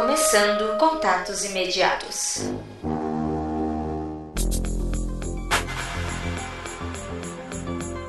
Começando Contatos Imediatos.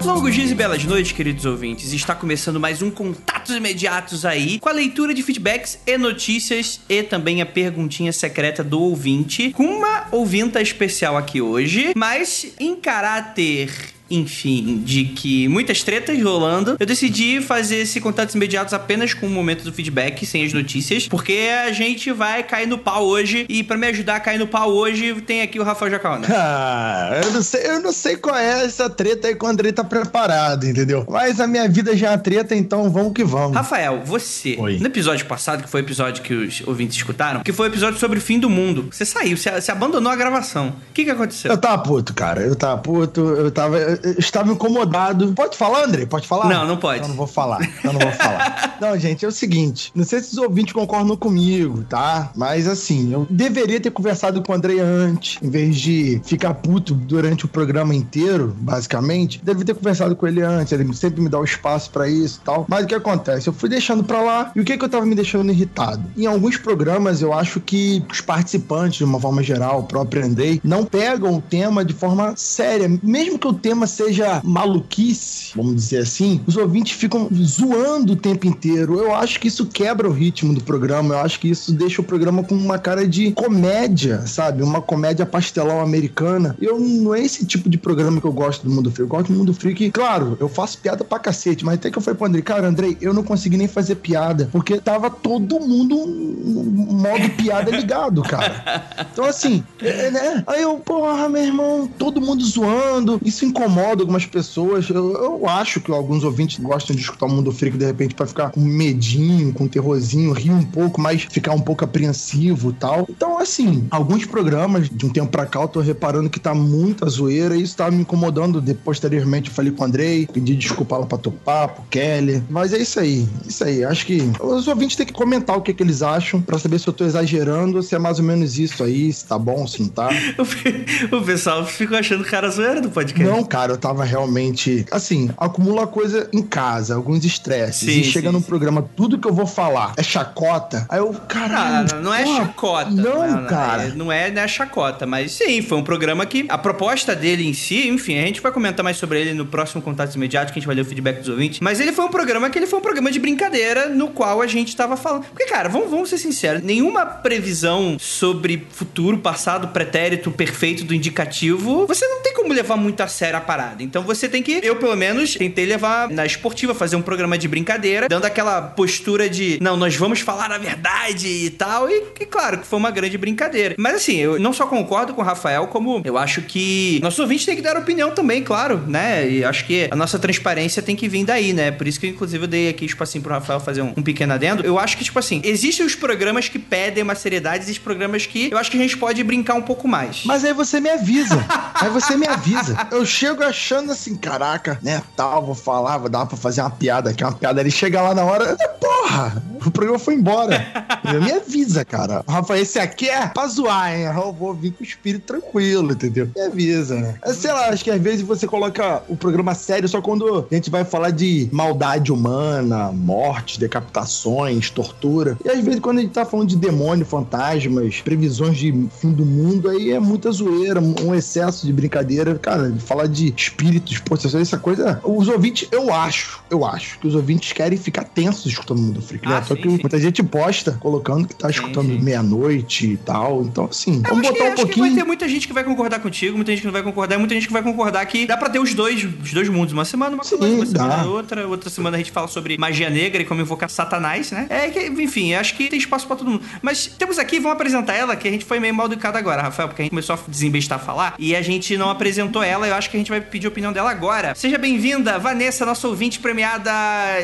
Longos dias e belas noites, queridos ouvintes. Está começando mais um Contatos Imediatos aí, com a leitura de feedbacks e notícias e também a perguntinha secreta do ouvinte, com uma ouvinta especial aqui hoje, mas em caráter enfim, de que muitas tretas rolando, eu decidi fazer esse contatos imediatos apenas com o momento do feedback, sem as notícias, porque a gente vai cair no pau hoje e para me ajudar a cair no pau hoje, tem aqui o Rafael Jacaona. Ah, eu não sei, eu não sei qual é essa treta aí quando ele tá preparado, entendeu? Mas a minha vida já é treta, então vamos que vamos. Rafael, você, Oi. no episódio passado, que foi o episódio que os ouvintes escutaram, que foi o episódio sobre o fim do mundo, você saiu, você, você abandonou a gravação. O que que aconteceu? Eu tava puto, cara. Eu tava puto, eu tava. Eu estava incomodado. Pode falar, André? Pode falar? Não, não pode. Então não vou falar. Então não vou falar. não, gente, é o seguinte. Não sei se os ouvintes concordam comigo, tá? Mas assim, eu deveria ter conversado com o André antes, em vez de ficar puto durante o programa inteiro, basicamente. Deveria ter conversado com ele antes. Ele sempre me dá o espaço pra isso e tal. Mas o que acontece? Eu fui deixando pra lá. E o que que eu tava me deixando irritado? Em alguns programas, eu acho que os participantes, de uma forma geral, o próprio Andrei, não pegam o tema de forma séria. Mesmo que o tema seja maluquice, vamos dizer assim, os ouvintes ficam zoando o tempo inteiro. Eu acho que isso quebra o ritmo do programa. Eu acho que isso deixa o programa com uma cara de comédia, sabe? Uma comédia pastelão americana. Eu não é esse tipo de programa que eu gosto do Mundo Freak. Eu gosto do Mundo Freak. Claro, eu faço piada pra cacete, mas até que eu falei pro Andrei, cara, Andrei, eu não consegui nem fazer piada, porque tava todo mundo um modo piada ligado, cara. Então, assim, é, né? Aí eu, porra, meu irmão, todo mundo zoando. Isso incomoda algumas pessoas. Eu, eu acho que alguns ouvintes gostam de escutar o Mundo Freak de repente pra ficar com medinho, com terrorzinho, rir um pouco, mas ficar um pouco apreensivo e tal. Então, assim, alguns programas de um tempo pra cá eu tô reparando que tá muita zoeira e isso tá me incomodando. De, posteriormente eu falei com o Andrei, pedi desculpa lá pra Topar, pro Kelly. Mas é isso aí, isso aí. Acho que os ouvintes têm que comentar o que, que eles acham pra saber se eu tô exagerando se é mais ou menos isso aí, se tá bom, se não tá. O pe- O pessoal ficou achando cara zoeira do podcast. Não, cara, eu tava realmente. Assim, acumula coisa em casa, alguns estresses. Sim, e chega sim, num sim. programa, tudo que eu vou falar é chacota. Aí eu, Não, caralho. não, não é chacota. Não, cara. é- Não é, não é chacota, mas sim, foi um programa que a proposta dele em si, enfim, a gente vai comentar mais sobre ele no próximo Contatos Imediatos, que a gente vai ler o feedback dos ouvintes. Mas ele foi um programa que ele foi um programa de brincadeira no qual a gente tava falando. Porque, cara, vamos, vamos ser sinceros, nenhuma previsão sobre futuro, passado, pretérito, perfeito do indicativo, você não tem como levar muito a sério a parada. Então você tem que, eu pelo menos, tentei levar na esportiva, fazer um programa de brincadeira, dando aquela postura de, não, nós vamos falar a verdade e tal. E, e claro, que foi uma grande brincadeira. Mas assim, eu não só concordo com o Rafael, como eu acho que nossos ouvintes têm que dar opinião também, claro, né? E acho que a nossa transparência tem que vir daí, né? Por isso que, inclusive, eu dei aqui espacinho pro Rafael fazer um, um pequeno adendo. Eu acho que, tipo assim, existem os programas que pedem uma seriedade, existem programas que eu acho que a gente pode brincar um pouco mais. Mas aí você me avisa. aí você me avisa. Eu chego achando assim, caraca, né, tal, vou falar, vou dar pra fazer uma piada aqui, uma piada. Ele chega lá na hora, "É, porra, o programa foi embora. Me avisa, cara. Rafa, esse aqui é pra zoar, hein? Eu vou vir com o espírito tranquilo, entendeu? Me avisa, né? Sei lá, acho que às vezes você coloca o programa sério só quando a gente vai falar de maldade humana, mortes, decapitações, tortura. E às vezes quando a gente tá falando de demônio, fantasmas, previsões de fim do mundo, aí é muita zoeira, um excesso de brincadeira. Cara, falar de espíritos, possessões, essa coisa. Os ouvintes, eu acho, eu acho que os ouvintes querem ficar tensos escutando o Mundo Freak? Ah, Só sim, que sim. muita gente posta colocando que tá escutando meia-noite e tal. Então, assim, Eu vamos acho, que, botar um acho que vai pouquinho. ter muita gente que vai concordar contigo, muita gente que não vai concordar, e muita gente que vai concordar que dá pra ter os dois, os dois mundos. Uma semana, uma Sim, coisa, uma semana outra. Outra semana a gente fala sobre magia negra e como invocar satanás, né? É que, enfim, acho que tem espaço pra todo mundo. Mas temos aqui, vamos apresentar ela, que a gente foi meio mal educado agora, Rafael, porque a gente começou a desembestar a falar e a gente não apresentou ela. Eu acho que a gente vai pedir a opinião dela agora. Seja bem-vinda, Vanessa, nossa ouvinte premiada,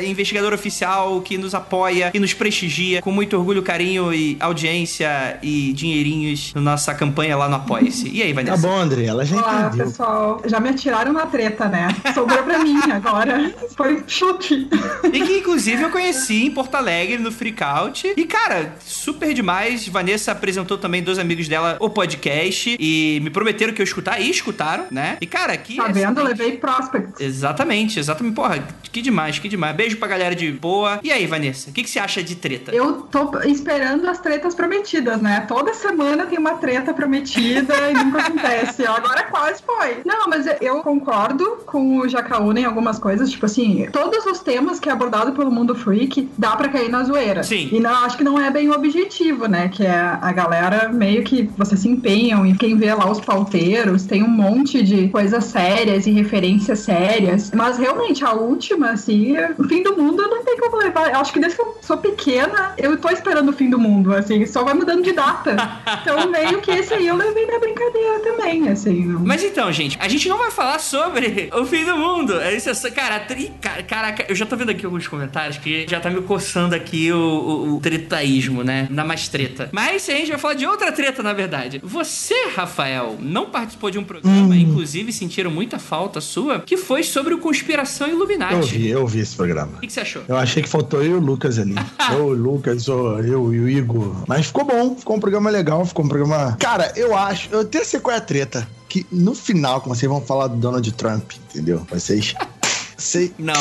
investigadora oficial, que nos apoia e nos prestigia com muito orgulho, carinho e audiência e dinheirinhos na nossa campanha lá no Apoia-se. E aí, Tá Vanessa? bom, André, ela já Olá, entendeu. pessoal. Já me atiraram na treta, né? Sobrou pra mim agora. Foi chute. E que, inclusive, eu conheci em Porto Alegre, no Freakout. E, cara, super demais. Vanessa apresentou também dois amigos dela o podcast. E me prometeram que eu escutar. E escutaram, né? E, cara, que... Tá vendo? excelente. Levei prospects. Exatamente, exatamente. Porra, que demais, que demais. Beijo pra galera de boa. E aí, Vanessa, o que, que você acha de treta? Eu tô esperando as tretas prometidas, né? Toda semana tem uma treta prometida e nunca acontece. Agora quase foi. Não, mas eu concordo com o Jacaúna em algumas coisas. Tipo assim, todos os temas que é abordado pelo mundo freak dá pra cair na zoeira. Sim. E não, acho que não é bem o objetivo, né? Que é a galera meio que vocês se empenham e quem vê lá os pauteiros tem um monte de coisas sérias e referências sérias. Mas realmente a última, assim, o fim do mundo não tem como levar. Acho que desde que eu sou pequena, eu tô esperando o fim do mundo, assim, só vai mudando de data. Então meio que esse aí eu levei na brincadeira também, assim. não- Mas então, gente, a gente não vai falar sobre o fim do mundo. É isso, é só- cara, tri, ca- caraca, eu já tô vendo aqui alguns comentários que já tá me coçando aqui o, o, o tretaísmo, né? Na mais treta. Mas a gente vai falar de outra treta, na verdade. Você, Rafael, não participou de um programa, inclusive sentiram muita falta sua, que foi sobre o Conspiração Illuminati. Eu vi, eu vi esse programa. O que, que você achou? Eu achei que faltou eu e o Lucas ali. eu, o Lucas, o- eu e o Igor. Mas ficou bom, ficou um programa legal, ficou um programa. Cara, eu acho, eu até sei qual é a treta. Que no final, como vocês vão falar do Donald Trump, entendeu? Vocês. Vocês. Não.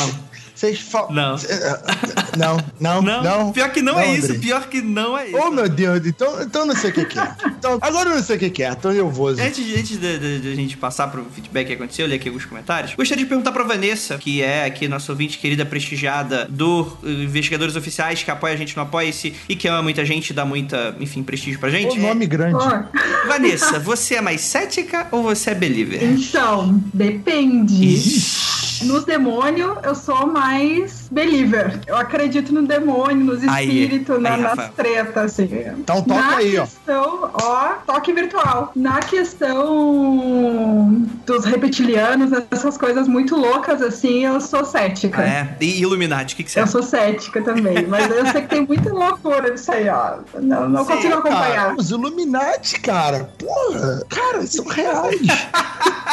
Vocês falam. Não. Não, não, Não, não. pior que não, é isso. Andrei. Pior que não é isso. Oh, meu Deus, então, então eu não sei o que, que é. Então, agora eu não sei o que, que é, tô nervoso. Antes, de- antes de, de- de a gente passar pro feedback que aconteceu, eu li aqui alguns comentários. Gostaria de perguntar pra Vanessa, que é aqui nossa ouvinte querida, prestigiada do eh, Investigadores Oficiais, que apoia a gente no Apoia-se e que ama muita gente, dá muita, enfim, prestígio pra gente. O nome grande. Pô, Vanessa, você é mais cética ou você é believer? Então, depende. Nos demônios, eu sou mais believer. Eu acredito no demônio, nos espíritos, na- nas tretas, assim. Então toca Na aí, ó. questão, ó. toque virtual. Na questão dos reptilianos, essas coisas muito loucas, assim, eu sou cética. Ah, é? E Illuminati, o que, que você Eu é? sou cética também, mas eu sei que tem muita loucura nisso aí, ó. Não, não Sim, consigo acompanhar. Cara, os Illuminati, cara. Porra, cara, são reais.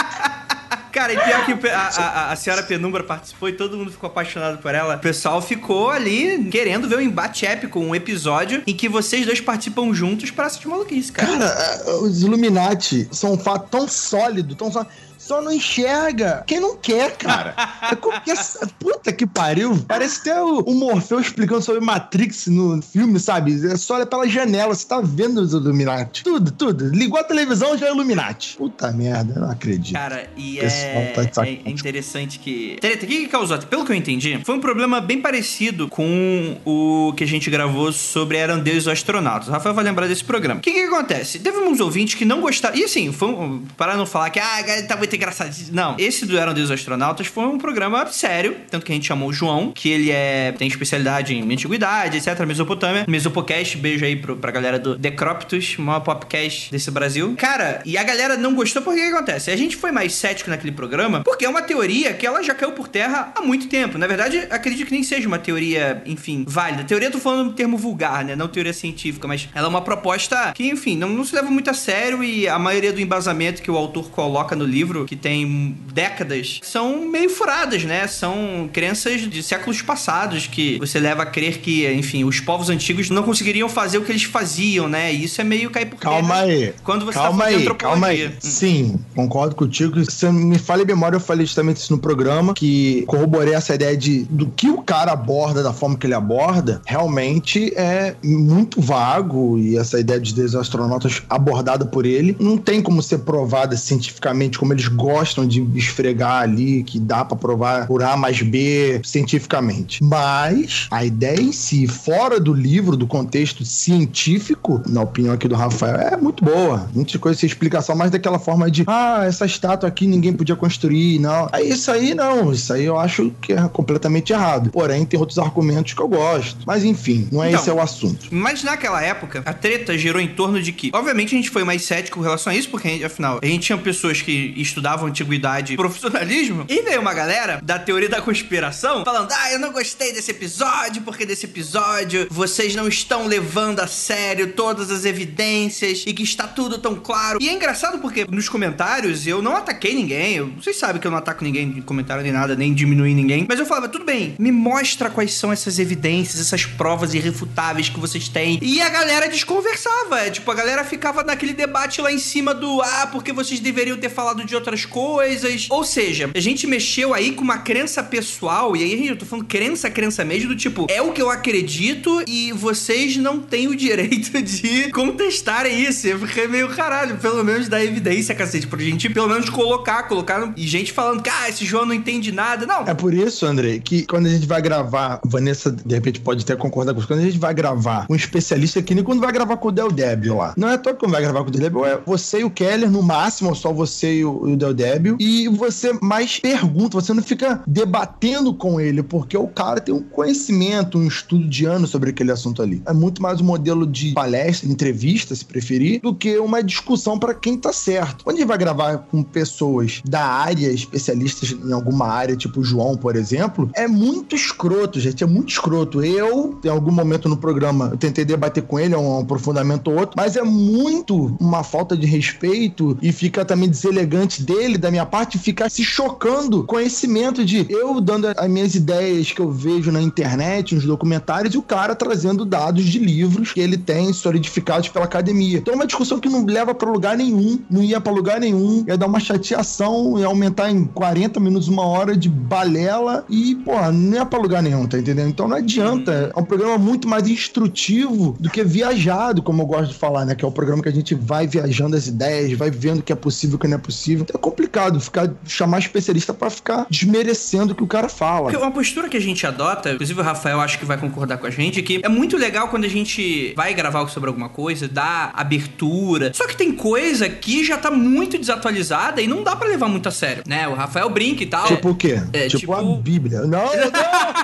Cara, e pior que a, a- a senhora Penumbra participou e todo mundo ficou apaixonado por ela. O pessoal ficou ali querendo ver um embate épico, um episódio em que vocês dois participam juntos pra assistir maluquice, cara. Cara, os Illuminati são um fato tão sólido, tão sólido. Só não enxerga quem não quer, cara. É qualquer... Puta que pariu. Parece até o, o Morfeu explicando sobre Matrix no filme, sabe? É só olha pela janela, você tá vendo os Illuminati. Tudo, tudo. Ligou a televisão, já é Illuminati. Puta merda, eu não acredito. Cara, e é, tá é interessante que. Treta, o que, que causou? Pelo que eu entendi, foi um problema bem parecido com o que a gente gravou sobre Eram Deus e os Astronautas. O Rafael vai lembrar desse programa. O que, que acontece? Teve uns ouvintes que não gostaram. E assim, um, para não falar que ah, galera, tá muito engraçado. Não, esse do Eram Deus Astronautas foi um programa sério. Tanto que a gente chamou o João, que ele é tem especialidade em antiguidade, etc. Mesopotâmia. Mesopocast, beijo aí pro, pra galera do Decroptus, maior popcast desse Brasil. Cara, e a galera não gostou porque o que acontece? A gente foi mais cético naquele programa porque é uma teoria que ela já caiu por terra há muito tempo. Na verdade, acredito que nem seja uma teoria, enfim, válida. Teoria eu tô falando no termo vulgar, né? Não teoria científica, mas ela é uma proposta que, enfim, não, não se leva muito a sério e a maioria do embasamento que o autor coloca no livro, que tem décadas, são meio furadas, né? São crenças de séculos passados que você leva a crer que, enfim, os povos antigos não conseguiriam fazer o que eles faziam, né? E isso é meio cair por Calma terra aí. Quando você calma tá aí, calma aí. Hum. Sim, concordo contigo. Se me falha a memória, eu falei justamente isso no programa, que corroborei essa ideia de do que o cara aborda, da forma que ele aborda, realmente é muito vago e essa ideia de Deus e astronautas abordada por ele não tem como ser provada cientificamente, como eles gostam de esfregar ali, que dá pra provar por A mais B cientificamente. Mas a ideia em si, fora do livro, do contexto científico, na opinião aqui do Rafael, é muito boa. Muitas coisas sem explicação, mas daquela forma de, ah, essa estátua aqui ninguém podia construir, não. Aí isso aí não, isso aí eu acho que é completamente errado. Porém, tem outros argumentos que eu gosto. Mas enfim, não é Então, esse é o assunto. Mas naquela época, a treta girou em torno de que, obviamente, a gente foi mais cético em relação a isso, porque, afinal, a gente tinha pessoas que estudavam antiguidade e profissionalismo, e veio uma galera da teoria da conspiração falando: ah, eu não gostei desse episódio, porque desse episódio vocês não estão levando a sério todas as evidências e que está tudo tão claro. E é engraçado porque nos comentários eu não ataquei ninguém, eu, vocês sabem que eu não ataco ninguém de comentário nem nada, nem diminui ninguém, mas eu falava, tudo bem, me mostra quais são essas evidências, essas provas irrefutáveis que vocês têm. E a galera desconversava, tipo, a galera ficava naquele debate lá em cima do, ah, porque vocês deveriam ter falado de outras coisas. Ou seja, a gente mexeu aí com uma crença pessoal, e aí eu tô falando crença, crença mesmo, do tipo, é o que eu acredito e vocês não têm o direito de contestarem isso. Eu fiquei meio caralho, pelo menos dá evidência, cacete, pra gente pelo menos colocar, colocar e gente falando que, ah, esse João não entende nada. Não. É por isso, André, que quando a gente vai gravar, Vanessa, de repente, pode até concordar com isso, quando a gente vai gravar um especialista, que nem quando vai gravar com o Del Débio lá. Não é todo quando vai gravar com o Del Débio, é você e o Keller, no máximo, ou só você e o, o Del Débio, e você mais pergunta, você não fica debatendo com ele, porque o cara tem um conhecimento, um estudo de anos sobre aquele assunto ali. É muito mais um modelo de palestra, entrevista, se preferir, do que uma discussão para quem tá certo. Quando a gente vai gravar com pessoas da área, especialistas em alguma área, tipo o João, por exemplo, é muito escroto, gente, é muito escroto. Eu, em algum momento no programa, eu tentei debater com ele, é um aprofundamento ou outro, mas é muito uma falta de respeito e fica também deselegante dele, da minha parte, ficar se chocando conhecimento de eu dando as minhas ideias que eu vejo na internet, nos documentários, e o cara trazendo dados de livros que ele tem solidificados pela academia. Então é uma discussão que não leva para lugar nenhum, não ia para lugar nenhum, ia dar uma chateação, ia aumentar em 40 minutos, uma hora de balela e, pô, não ia pra lugar nenhum, tá entendendo? Então não adianta. É um programa muito mais instrutivo do que viajado, como eu gosto de falar, né? Que é o programa que a gente vai viajando as ideias, vai vendo o que é possível e o que não é possível. É complicado ficar, chamar especialista para ficar desmerecendo o que o cara fala. Uma postura que a gente adota, inclusive o Rafael acho que vai concordar com a gente, é que é muito legal quando a gente vai gravar sobre alguma coisa, dá abertura. Só que tem coisa que já tá muito desatualizada e não dá para levar muito a sério, né? O Rafael brinca e tal. Tipo o quê? É, tipo, tipo- a Bíblia. Não, não,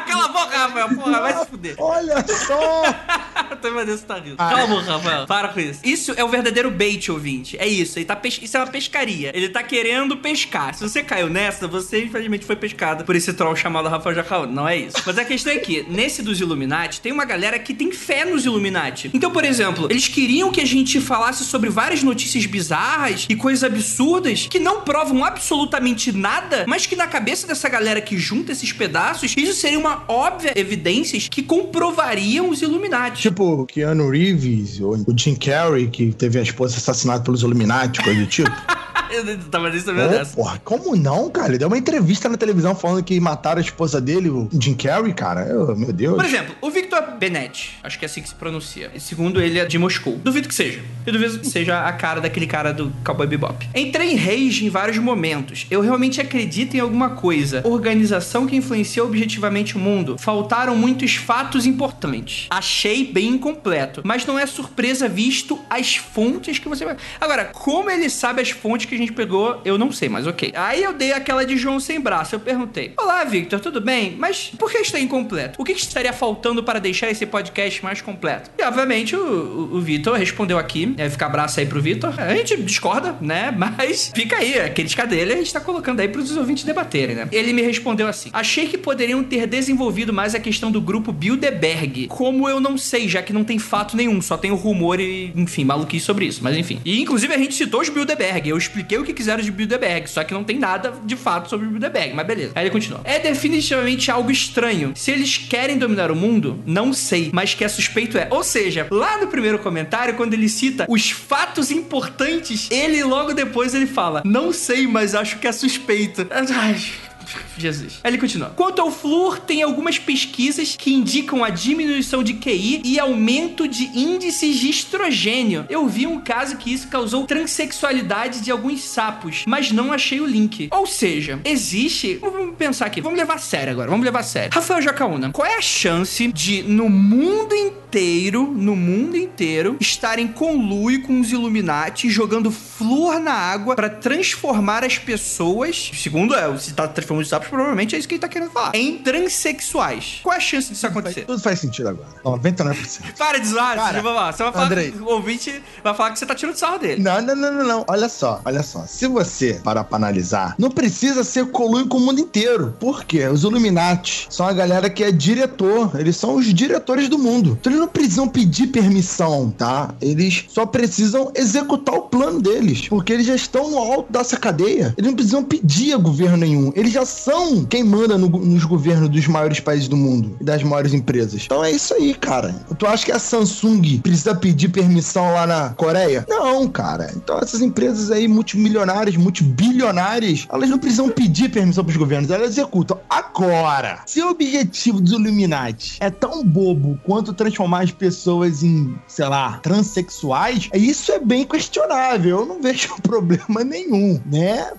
Cala a boca, Rafael, porra, vai se fuder. Olha só! Tô imaginando você tá rindo. Ah. Cala a boca, Rafael. Para com isso. Isso é o verdadeiro bait, ouvinte. É isso. Ele tá pes... Isso é uma pescaria. Ele tá querendo pescar. Se você caiu nessa, você infelizmente foi pescado por esse troll chamado Rafael Jacaú. Não é isso. Mas a questão é que, nesse dos Illuminati, tem uma galera que tem fé nos Illuminati. Então, por exemplo, eles queriam que a gente falasse sobre várias notícias bizarras e coisas absurdas que não provam absolutamente nada, mas que na cabeça dessa galera que junta esses pedaços, isso seria uma óbvia evidências que comprovariam os Illuminati. Tipo, Keanu Reeves, ou o Jim Carrey, que teve a esposa assassinada pelos Illuminati, coisa do tipo. Eu tava nem sabendo dessa. porra, como não, cara? Ele deu uma entrevista na televisão falando que mataram a esposa dele, o Jim Carrey, cara. Eu- meu Deus. Por exemplo, o Victor Benetti, acho que é assim que se pronuncia. Segundo ele, é de Moscou. Duvido que seja. Eu duvido que seja a cara daquele cara do Cowboy Bebop. Entrei em rage em vários momentos. Eu realmente acredito em alguma coisa. Organização que influencia objetivamente o mundo. Faltaram muitos fatos importantes. Achei bem incompleto. Mas não é surpresa visto as fontes que você vai. Agora, como ele sabe as fontes que a gente pegou, eu não sei, mas ok. Aí eu dei aquela de João sem braço. Eu perguntei: Olá, Victor, tudo bem? Mas por que está incompleto? O que que estaria faltando para deixar esse podcast mais completo? E obviamente o, o, o Vitor respondeu aqui. É, fica abraço aí pro Vitor. A gente discorda, né? Mas fica aí, a crítica dele a gente tá colocando aí pros ouvintes debaterem, né? Ele me respondeu assim: Achei que poderiam ter desenvolvido mais a questão do grupo Bilderberg. Como eu não sei, já que não tem fato nenhum, só tem rumor e, enfim, maluquice sobre isso. Mas enfim. E inclusive a gente citou os Bilderberg. Eu expliquei o que quiseram de Bilderberg, só que não tem nada de fato sobre o Bilderberg, mas beleza. Aí ele continua. É definitivamente algo estranho. Se eles querem dominar o mundo, não sei, mas que é suspeito é. Ou seja, lá no primeiro comentário, quando ele cita os fatos importantes, ele logo depois ele fala: Não sei, mas acho que é suspeito. Ai. Jesus. Ele continua. Quanto ao flúor, tem algumas pesquisas que indicam a diminuição de QI e aumento de índices de estrogênio. Eu vi um caso que isso causou transexualidade de alguns sapos, mas não achei o link. Ou seja, existe. Vamos pensar aqui. Vamos levar a sério agora. Vamos levar a sério. Rafael Jacaúna, qual é a chance de no mundo inteiro, no mundo inteiro, estarem conluio com os Illuminati jogando flúor na água pra transformar as pessoas, segundo é, se tá transformando os sapos, provavelmente é isso que ele tá querendo falar, em transexuais. Qual é a chance disso acontecer? Tudo faz sentido agora. 99%. Para de zoar, você vai falar. Você vai falar Andrei. o ouvinte vai falar que você tá tirando sarro dele. Não, não, não, não, não. Olha só, olha só. Se você parar pra analisar, não precisa ser colunho com o mundo inteiro. Por quê? Os Illuminati são a galera que é diretor. Eles são os diretores do mundo. Então Eles não precisam pedir permissão, tá? Eles só precisam executar o plano deles, porque eles já estão no alto dessa cadeia. Eles não precisam pedir a governo nenhum. Eles já são quem manda no- nos governos dos maiores países do mundo e das maiores empresas. Então é isso aí, cara. Tu acha que a Samsung precisa pedir permissão lá na Coreia? Não, cara. Então essas empresas aí multimilionárias, multibilionárias, elas não precisam pedir permissão pros governos, elas executam. Agora, se o objetivo dos Illuminati é tão bobo quanto transformar as pessoas em, sei lá, transexuais, isso é bem questionável. Eu não vejo problema nenhum, né?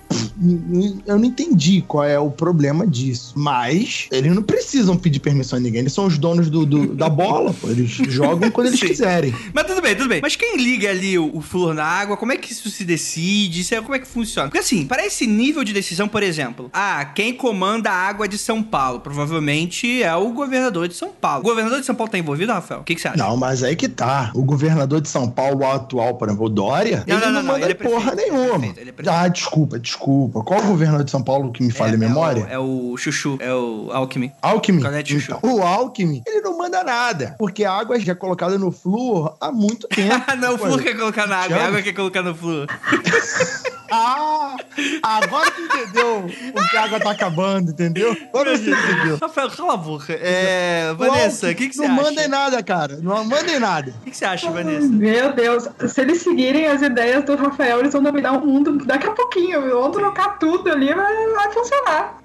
Eu não entendi qual é o problema disso. Mas eles não precisam pedir permissão a ninguém. Eles são os donos do, do- da bola, pô. Eles jogam quando eles Sim. quiserem. Mas tudo bem, tudo bem. Mas quem liga ali o, o flúor na água, como é que isso se decide? Isso é, como é que funciona? Porque assim, para esse nível de decisão, por exemplo, ah, quem comanda a água de São Paulo? Provavelmente é o governador de São Paulo. O governador de São Paulo tá envolvido, Rafael? O que, que você acha? Não, mas aí que tá. O governador de São Paulo atual, por exemplo, o Dória, Não, ele não, não, não, manda ele é porra é nenhuma. ele é ah, desculpa, desculpa. Qual o governador de São Paulo que me falha a memória? É o, é o Chuchu, é o Alckmin. Alckmin. Chuchu. Então, o Alckmin, ele não manda nada. Porque a água já é colocada no flúor há muito tempo. Ah, não, o flúor quer colocar na água, a Chama. água quer colocar no flúor. Ah, agora tu entendeu o que a água tá acabando, entendeu? Agora você entendeu. Rafael, cala a boca. É, Vanessa, o que, que você Não acha? mandem nada, cara. Não mandem nada. O que, que você acha, Vanessa? Meu Deus, se eles seguirem as ideias do Rafael, eles vão dominar o mundo daqui a pouquinho. Vão trocar tudo ali, vai, vai funcionar.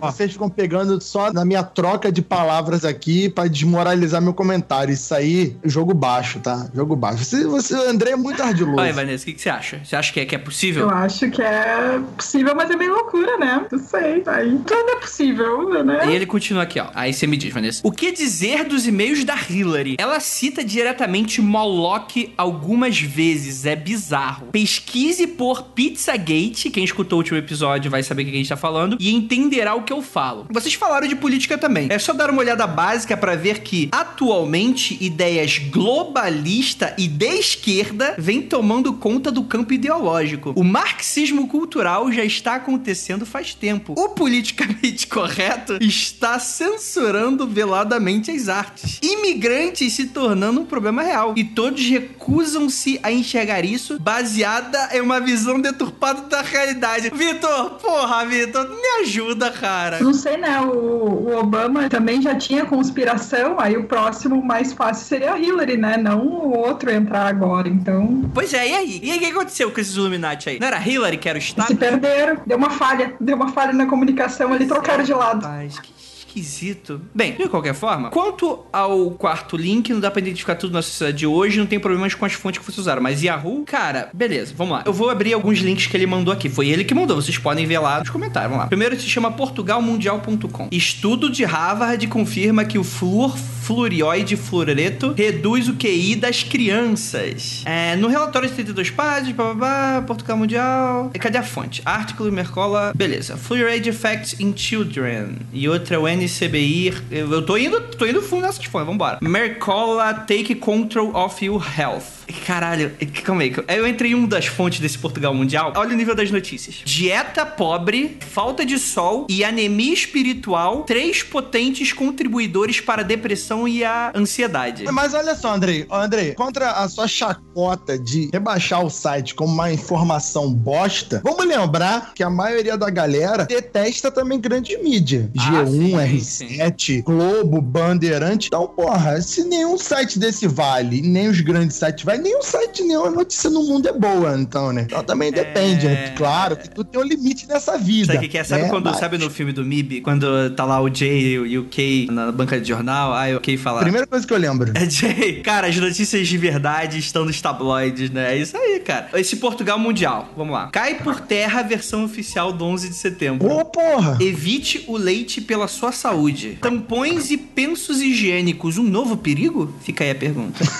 Vocês ficam pegando só na minha troca de palavras aqui pra desmoralizar meu comentário. Isso aí, jogo baixo, tá? Jogo baixo. Você, você André é muito ardiloso. Olha, Vanessa, o que, que você acha? Você acha que é, que é possível? Eu acho que é possível, mas é bem loucura, né? Não sei. Aí tudo é possível, né? E ele continua aqui, ó. Aí você me diz, Vanessa. O que dizer dos e-mails da Hillary? Ela cita diretamente Moloch algumas vezes. É bizarro. Pesquise por Pizzagate. Quem escutou o último episódio vai saber o que a gente tá falando. E entenderá o que eu falo. Vocês falaram de política também. É só dar uma olhada básica pra ver que, atualmente, ideias globalista e de esquerda vêm tomando conta do campo ideológico. O marxismo cultural já está acontecendo faz tempo. O politicamente correto está censurando veladamente as artes. Imigrantes se tornando um problema real. E todos recusam-se a enxergar isso baseada em uma visão deturpada da realidade. Vitor, porra, Vitor, me ajuda, cara. Não sei, né? O, o Obama também já tinha conspiração, aí o próximo mais fácil seria a Hillary, né? Não o outro entrar agora. Então, Pois é, e aí? E aí, o que aconteceu com esses Illuminati aí? Não era Hillary que era o Estado? se perderam. Deu uma falha. Deu uma falha na comunicação ali, trocaram de lado. Rapaz, que esquisito. Bem, de qualquer forma, quanto ao quarto link, não dá pra identificar tudo na sociedade de hoje, não tem problemas com as fontes que vocês usaram. Mas Yahoo, cara, beleza, vamos lá. Eu vou abrir alguns links que ele mandou aqui. Foi ele que mandou, vocês podem ver lá nos comentários. Vamos lá. Primeiro se chama portugalmundial.com. Estudo de Harvard confirma que o flúor fluorioide fluoreto reduz o QI das crianças. É, no relatório de 32 páginas, blá, Portugal Mundial. Cadê a fonte? Article Mercola. Beleza. Fluoride Effects in Children. E outra é o NCBI. Eu tô indo, tô indo fundo nessas fontes, vambora. Mercola Take Control of Your Health. Caralho, calma aí. Eu entrei em uma das fontes desse Portugal Mundial. Olha o nível das notícias. Dieta pobre, falta de sol e anemia espiritual, três potentes contribuidores para a depressão e a ansiedade. Mas olha só, Andrei. Andrei, contra a sua chacota de rebaixar o site como uma informação bosta, vamos lembrar que a maioria da galera detesta também grande mídia. Ah, G1, sim, R7, Globo, Bandeirante. Então, porra, se nenhum site desse vale, nem os grandes sites vale, nenhum site, nenhuma notícia no mundo é boa, então, né? Então também depende, né? Claro que tu tem um limite nessa vida. Sabe o que é? Sabe né? quando, Mas- sabe no filme do MIB, quando tá lá o Jay e o Kay na banca de jornal, aí o Kay fala. Primeira coisa que eu lembro. É, Jay, cara, as notícias de verdade estão nos tabloides, né? É isso aí, cara. Esse Portugal Mundial, vamos lá. Cai por terra a versão oficial do 11 de setembro. Ô, porra! Evite o leite pela sua saúde. Tampões e pensos higiênicos, um novo perigo? Fica aí a pergunta.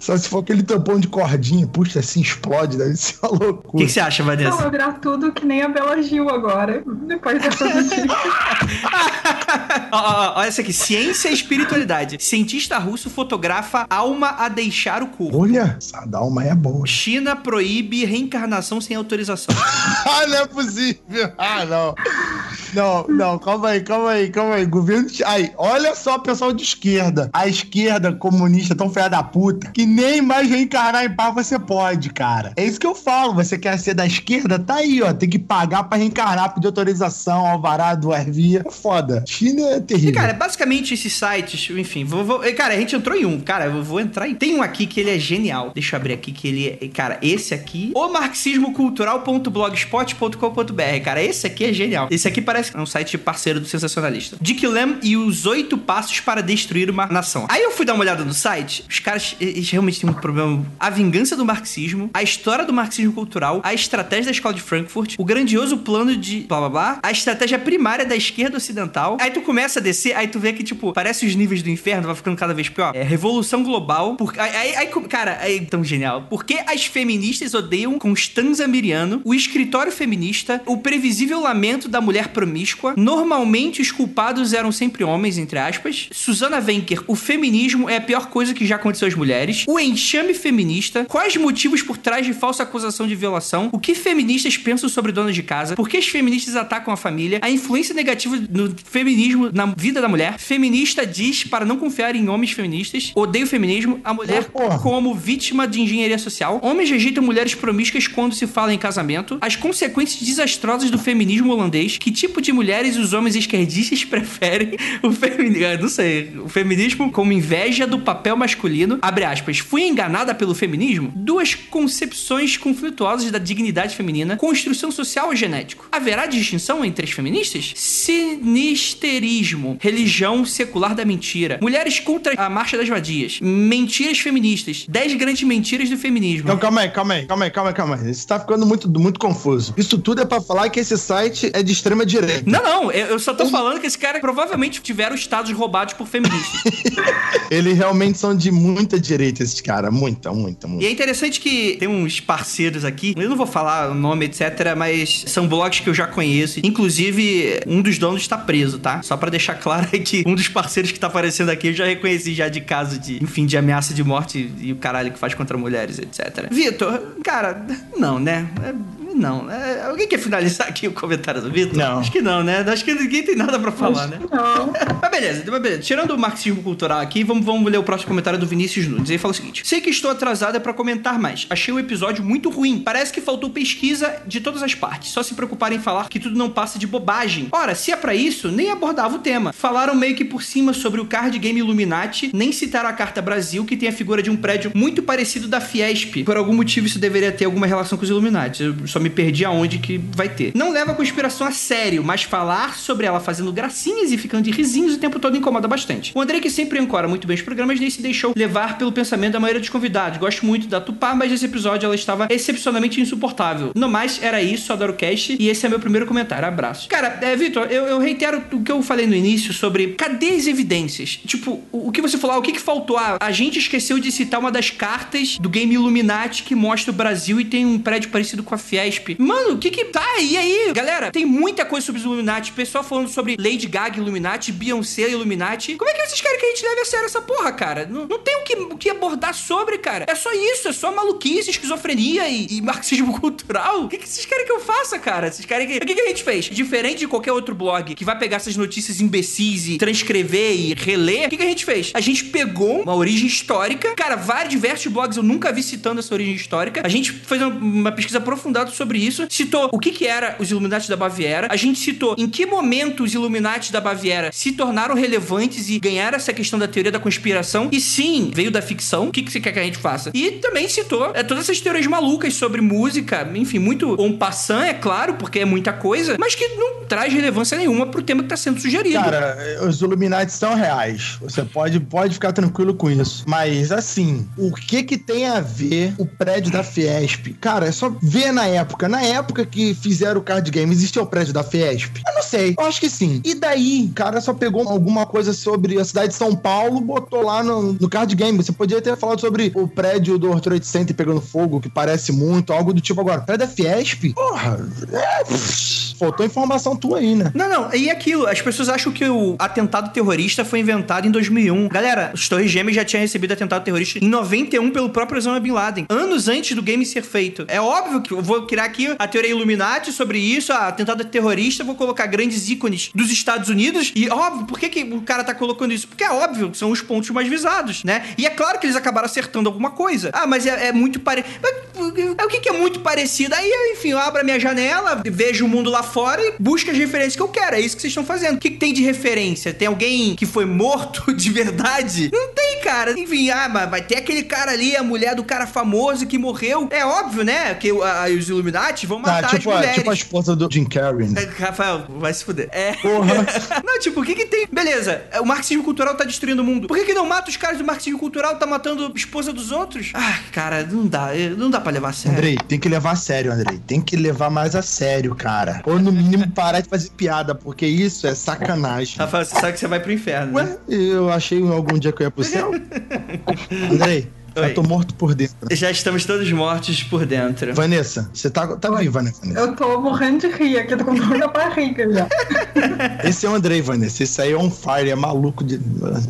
Só se for aquele tampão de cordinha, puxa, assim, explode, deve ser uma O que loucura. você acha, Então, Vanessa? vai virar tudo que nem a Bela Gil agora. Depois dessa notícia. Olha essa aqui. Ciência e espiritualidade. Cientista russo fotografa alma a deixar o corpo. Olha, essa Dalma é boa. China proíbe reencarnação sem autorização. ah, não é possível. Ah, não. Não, não, calma aí, calma aí, calma aí. Governo. de- Aí, olha só pessoal de esquerda. A esquerda comunista tão feia da puta que nem mais reencarnar em paz você pode, cara. É isso que eu falo. Você quer ser da esquerda? Tá aí, ó. Tem que pagar pra reencarnar, pedir autorização, alvará do Ervia. É foda. China é E, terrível. cara, basicamente esses sites, enfim, vou, vou- e, cara, a gente entrou em um. Cara, eu vou entrar em. Tem um aqui que ele é genial. Deixa eu abrir aqui que ele é. Cara, esse aqui. O marxismocultural.blogspot.com.br. Cara, esse aqui é genial. Esse aqui parece um site parceiro do sensacionalista. Dick Lam e os oito passos para destruir uma nação. Aí eu fui dar uma olhada no site. Os caras, eles realmente têm um problema. A vingança do marxismo, a história do marxismo cultural, a estratégia da escola de Frankfurt, o grandioso plano de blá blá blá, a estratégia primária da esquerda ocidental. Aí tu começa a descer, aí tu vê que, tipo, parece os níveis do inferno, vai ficando cada vez pior. É revolução global. Por, aí, aí, aí, cara, é tão genial. Por que as feministas odeiam Constanza Miriano, o escritório feminista, o previsível lamento da mulher promíscua? Normalmente os culpados eram sempre homens, entre aspas. Susana Wenker, o feminismo é a pior coisa que já aconteceu às mulheres. O enxame feminista. Quais motivos por trás de falsa acusação de violação? O que feministas pensam sobre donas de casa? Por que as feministas atacam a família? A influência negativa no feminismo na vida da mulher. Feminista diz para não confiar em homens feministas. Odeio o feminismo. A mulher como vítima de engenharia social. Homens rejeitam mulheres promíscuas quando se fala em casamento. As consequências desastrosas do feminismo holandês. Que tipo de mulheres os homens esquerdistas preferem? O feminismo, não sei, o feminismo como inveja do papel masculino. Abre aspas. Fui enganada pelo feminismo? Duas concepções conflituosas da dignidade feminina. Construção social ou genético? Haverá distinção entre as feministas? Sinisterismo. Religião secular da mentira. Mulheres contra a marcha das vadias. Mentiras feministas. Dez grandes mentiras do feminismo. Então, calma aí, calma aí, calma aí, calma aí, calma aí. Isso tá ficando muito, muito confuso. Isso tudo é pra falar que esse site é de extrema direita. Não, não, eu só tô falando que esse cara provavelmente tiveram estados roubados por feministas. Eles realmente são de muita direita, esses caras. Muita, muita, E muita. é interessante que tem uns parceiros aqui, eu não vou falar o nome, etc, mas são blogs que eu já conheço. Inclusive, um dos donos tá preso, tá? Só pra deixar claro aí que um dos parceiros que tá aparecendo aqui eu já reconheci já de caso de, enfim, de ameaça de morte e o caralho que faz contra mulheres, etc. Vitor, cara, não, né? É- Não. É, alguém quer finalizar aqui o comentário do Vitor? Não. Acho que não, né? Acho que ninguém tem nada pra falar, né? Não. Mas beleza, mas beleza. Tirando o marxismo cultural aqui, vamos, vamos ler o próximo comentário do Vinícius Nunes. Ele fala o seguinte: Sei que estou atrasada pra comentar mais. Achei o episódio muito ruim. Parece que faltou pesquisa de todas as partes. Só se preocuparem em falar que tudo não passa de bobagem. Ora, se é pra isso, nem abordava o tema. Falaram meio que por cima sobre o card game Illuminati, nem citaram a carta Brasil, que tem a figura de um prédio muito parecido da Fiesp. Por algum motivo isso deveria ter alguma relação com os Illuminati. Eu só me perdi aonde que vai ter. Não leva a conspiração a sério, mas falar sobre ela fazendo gracinhas e ficando de risinhos o tempo todo incomoda bastante. O André, que sempre ancora muito bem os programas, nem se deixou levar pelo pensamento da maioria dos convidados. Gosto muito da Tupá, mas nesse episódio ela estava excepcionalmente insuportável. No mais, era isso, adoro o cast, e esse é meu primeiro comentário. Abraço. Cara, é, Vitor, eu, eu reitero o que eu falei no início sobre cadê as evidências? Tipo, o, o que você falou, ah, o que, que faltou? Ah, a gente esqueceu de citar uma das cartas do game Illuminati que mostra o Brasil e tem um prédio parecido com a Mano, o que que. Tá, e aí? Galera, tem muita coisa sobre os Illuminati. Pessoal falando sobre Lady Gaga Illuminati, Beyoncé Illuminati. Como é que vocês querem que a gente leve a sério essa porra, cara? Não, não tem o que, o que abordar sobre, cara. É só isso, é só maluquice, esquizofrenia e, e marxismo cultural. O que, que vocês querem que eu faça, cara? Vocês querem que. O que, que a gente fez? Diferente de qualquer outro blog que vai pegar essas notícias imbecis e transcrever e reler, o que, que a gente fez? A gente pegou uma origem histórica. Cara, vários diversos blogs eu nunca vi citando essa origem histórica. A gente fez uma, uma pesquisa aprofundada sobre isso. Citou o que, que era os Illuminati da Baviera. A gente citou em que momento os Illuminati da Baviera se tornaram relevantes e ganharam essa questão da teoria da conspiração. E sim, veio da ficção. O que, que você quer que a gente faça? E também citou é, todas essas teorias malucas sobre música, enfim, muito on passant, é claro, porque é muita coisa, mas que não traz relevância nenhuma pro tema que tá sendo sugerido. Cara, os Illuminati são reais. Você pode, pode ficar tranquilo com isso. Mas, assim, o que que tem a ver o prédio da Fiesp? Cara, é só ver na época. Na época que fizeram o card game, existia o prédio da Fiesp? Eu não sei. Eu acho que sim. E daí, o cara só pegou alguma coisa sobre a cidade de São Paulo, botou lá no, no card game. Você podia ter falado sobre o prédio do World Trade Center pegando fogo, que parece muito, algo do tipo agora. Prédio da Fiesp? Porra, é... Faltou informação tua aí, né? Não, não, e aquilo, as pessoas acham que o atentado terrorista foi inventado em 2001. Galera, os Torres Gêmeas já tinham recebido atentado terrorista em 91 pelo próprio Osama Bin Laden, anos antes do game ser feito. É óbvio que eu vou criar criar aqui a teoria Illuminati sobre isso, a atentado terrorista, vou colocar grandes ícones dos Estados Unidos. E óbvio, por que, que o cara tá colocando isso? Porque é óbvio, são os pontos mais visados, né? E é claro que eles acabaram acertando alguma coisa. Ah, mas é, é muito parecido. O que, que é muito parecido? Aí, enfim, eu abro a minha janela, vejo o mundo lá fora e busco as referências que eu quero. É isso que vocês estão fazendo. O que, que tem de referência? Tem alguém que foi morto de verdade? Não tem, cara. Enfim, ah, mas vai ter aquele cara ali, a mulher do cara famoso que morreu. É óbvio, né? Que a, os Illuminati vão matar Tá, tipo, as a, mulheres. tipo a esposa do Jim Carrey. né? É, Rafael, vai se fuder. É. Porra. não, tipo, o que que tem? Beleza, o marxismo cultural tá destruindo o mundo. Por que que não mata os caras do marxismo cultural, tá matando a esposa dos outros? Ah, cara, não dá. eh, Não dá pra levar a sério. Andrei, tem que levar a sério, Andrei. Tem que levar mais a sério, cara. Ou no mínimo parar de fazer piada, porque isso é sacanagem. Rafael, você sabe que você vai pro inferno. né? Ué, eu achei algum dia que eu ia pro céu. Andrei, Oi. eu tô morto por dentro. Já estamos todos mortos por dentro. Vanessa, você tá, tá né, Vanessa? Eu tô morrendo de rir aqui, tô com dor na barriga já. Esse é o Andrei, Vanessa. Esse aí é on fire, é maluco. De...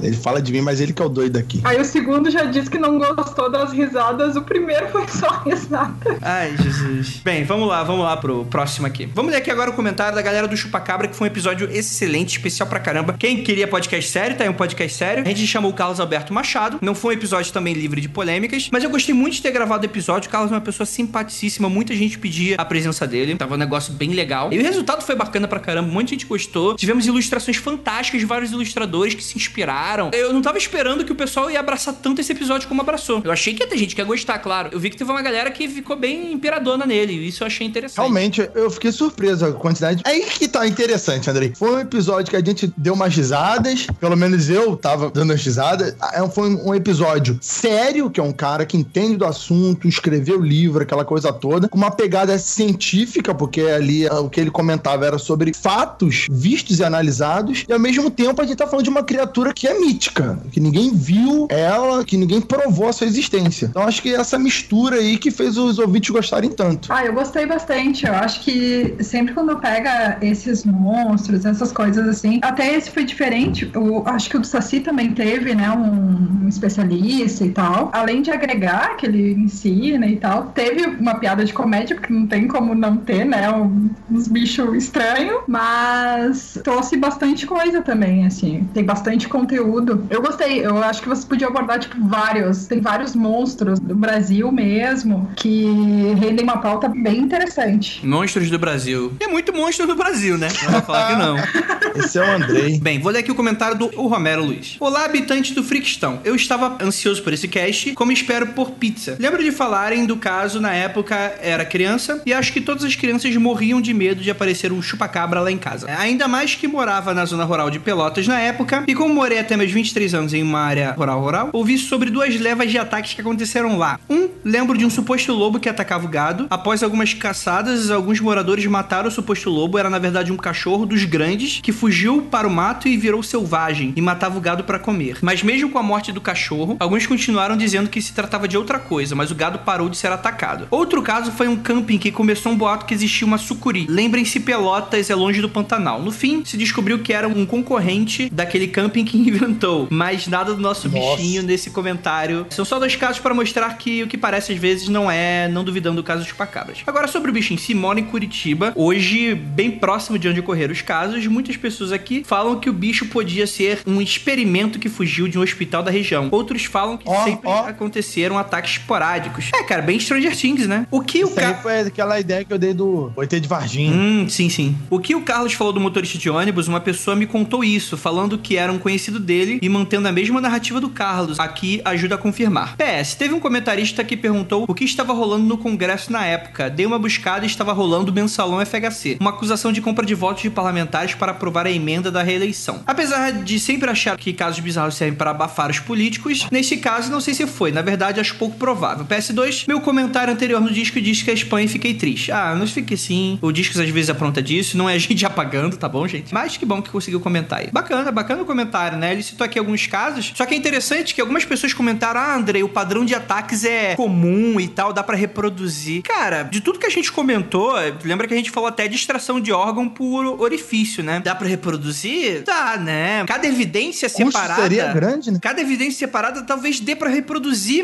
Ele fala de mim, mas ele que é o doido aqui. Aí o segundo já disse que não gostou das risadas, o primeiro foi só risada. Ai, Jesus. Bem, vamos lá, vamos lá pro próximo aqui. Vamos ler aqui agora o comentário da galera do Chupacabra, que foi um episódio excelente, especial pra caramba. Quem queria podcast sério, tá aí um podcast sério. A gente chamou o Carlos Alberto Machado. Não foi um episódio também livre de polêmicas, mas eu gostei muito de ter gravado o episódio. O Carlos é uma pessoa simpaticíssima, muita gente pedia a presença dele. Tava um negócio bem legal. E o resultado foi bacana pra caramba, de gente gostou. Tivemos ilustrações fantásticas de vários ilustradores que se inspiraram. Eu não tava esperando que o pessoal ia abraçar tanto esse episódio como abraçou. Eu achei que ia ter gente que ia gostar, claro. Eu vi que teve uma galera que ficou bem imperadona nele. Isso eu achei interessante. Realmente, eu fiquei surpreso com a quantidade. Aí que tá interessante, Andrei. Foi um episódio que a gente deu umas risadas, pelo menos eu tava dando as risadas. É, Foi um episódio sério, que é um cara que entende do assunto, escreveu livro, aquela coisa toda, com uma pegada científica, porque ali ah, o que ele comentava era sobre fatos vistos e analisados, e ao mesmo tempo a gente tá falando de uma criatura que é mítica, que ninguém viu ela, que ninguém provou a sua existência. Então acho que essa mistura aí que fez os ouvintes gostarem tanto. Ah, eu gostei bastante. Eu acho que sempre quando pega esses monstros, essas coisas assim, até esse foi diferente. Eu acho que o do Saci também teve, né, um especialista e tal. Além de agregar que ele ensina e tal, teve uma piada de comédia, porque não tem como não ter, né, um- uns bichos estranhos, mas trouxe bastante coisa também, assim. Tem bastante conteúdo. Eu gostei. Eu acho que você podia abordar, tipo, vários. Tem vários monstros do Brasil mesmo que rendem uma pauta bem interessante. Monstros do Brasil. Tem muito monstro no Brasil, né? Não vou falar que não. Esse é o Andrei. Bem, vou ler aqui o comentário do o Romero Luiz. Olá, habitantes do Frickstão. Eu estava ansioso por esse cast, como espero por pizza. Lembro de falarem do caso na época era criança e acho que todas as crianças morriam de medo de aparecer um chupacabra lá em casa. Ainda mais que morava na zona rural de Pelotas na época e como morei até meus 23 anos em uma área rural rural, ouvi sobre duas levas de ataques que aconteceram lá. Um, lembro de um suposto lobo que atacava o gado. Após algumas caçadas, alguns moradores mataram o suposto lobo. Era na verdade um cachorro dos grandes que fugiu para o mato e virou selvagem e matava o gado para comer. Mas mesmo com a morte do cachorro, alguns continuaram dizendo que se tratava de outra coisa, mas o gado parou de ser atacado. Outro caso foi um camping que começou um boato que existia uma sucuri. Lembrem-se, Pelotas é longe do Pantanal. No fim, se descobriu que era um concorrente daquele camping que inventou. Mas nada do nosso Nossa. bichinho nesse comentário. São só dois casos para mostrar que o que parece às vezes não é, não duvidando do caso dos chupacabras. Agora, sobre o bicho em si, mora em Curitiba. Hoje, bem próximo de onde ocorreram os casos, muitas pessoas aqui falam que o bicho podia ser um experimento que fugiu de um hospital da região. Outros falam que Ó, sempre aconteceram ataques esporádicos. É, cara, bem Stranger Things, né? O que o Isso aí cara. foi aquela ideia que eu dei do OT de Varginha. Hum, sim, sim. O que o Carlos falou do motorista de ônibus, uma pessoa me contou isso, falando que era um conhecido dele e mantendo a mesma narrativa do Carlos. Aqui ajuda a confirmar. PS, teve um comentarista que perguntou o que estava rolando no Congresso na época. Dei uma buscada e estava rolando o mensalão FHC, uma acusação de compra de votos de parlamentares para aprovar a emenda da reeleição. Apesar de sempre achar que casos bizarros servem para abafar os políticos, nesse caso não sei se foi. Na verdade, acho pouco provável. PS2, meu comentário anterior no disco disse que a Espanha fiquei triste. Ah, não fiquei sim. O disco às vezes apronta disso, não é a gente apagando, tá bom, gente? Mas que bom que conseguiu comentar aí. Bacana, bacana o comentário, né? Ele citou aqui alguns casos. Só que é interessante que algumas pessoas comentaram: Ah, Andrei, o padrão de ataques é comum e tal, dá pra reproduzir. Cara, de tudo que a gente comentou, lembra que a gente falou até de extração de órgão por orifício, né? Dá pra reproduzir? Dá, né? Cada evidência separada. seria grande, né? Cada evidência separada talvez dê pra reproduzir,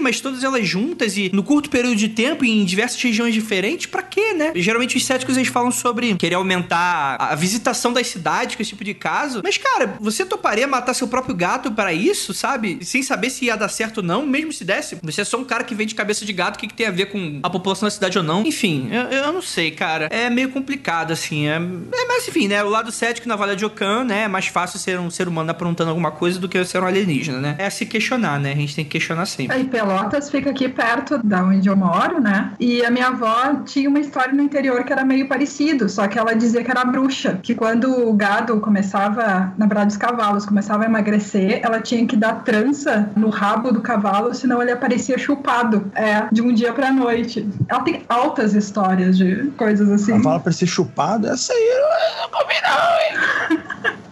mas todas elas juntas e no curto período de tempo e em diversas regiões diferentes, pra quê, né? Geralmente os céticos eles falam sobre querer aumentar a visitação das cidades com esse tipo de caso. Mas, cara, você toparia matar seu próprio gato para isso, sabe? Sem saber se ia dar certo ou não, mesmo se desse. Você é só um cara que vende cabeça de gato, o que, que tem a ver com a população da cidade ou não? Enfim, eu, eu não sei, cara. É meio complicado, assim. É, é, mas, enfim, né? O lado cético na Vale de Ocan, né? É mais fácil ser um ser humano aprontando alguma coisa do que ser um alienígena, né? É se questionar, né? A gente tem que questionar sempre. E Pelotas fica aqui perto da onde eu moro, né? E a minha avó tinha uma história no interior que era meio parecido, só que ela dizia que era bruxa, que quando o gado começava, na verdade os cavalos começavam a emagrecer, ela tinha que dar trança no rabo do cavalo, senão ele aparecia chupado, é, de um dia pra noite. Ela tem altas histórias de coisas assim. Cavalo pra ser chupado, essa aí eu não comi não, hein?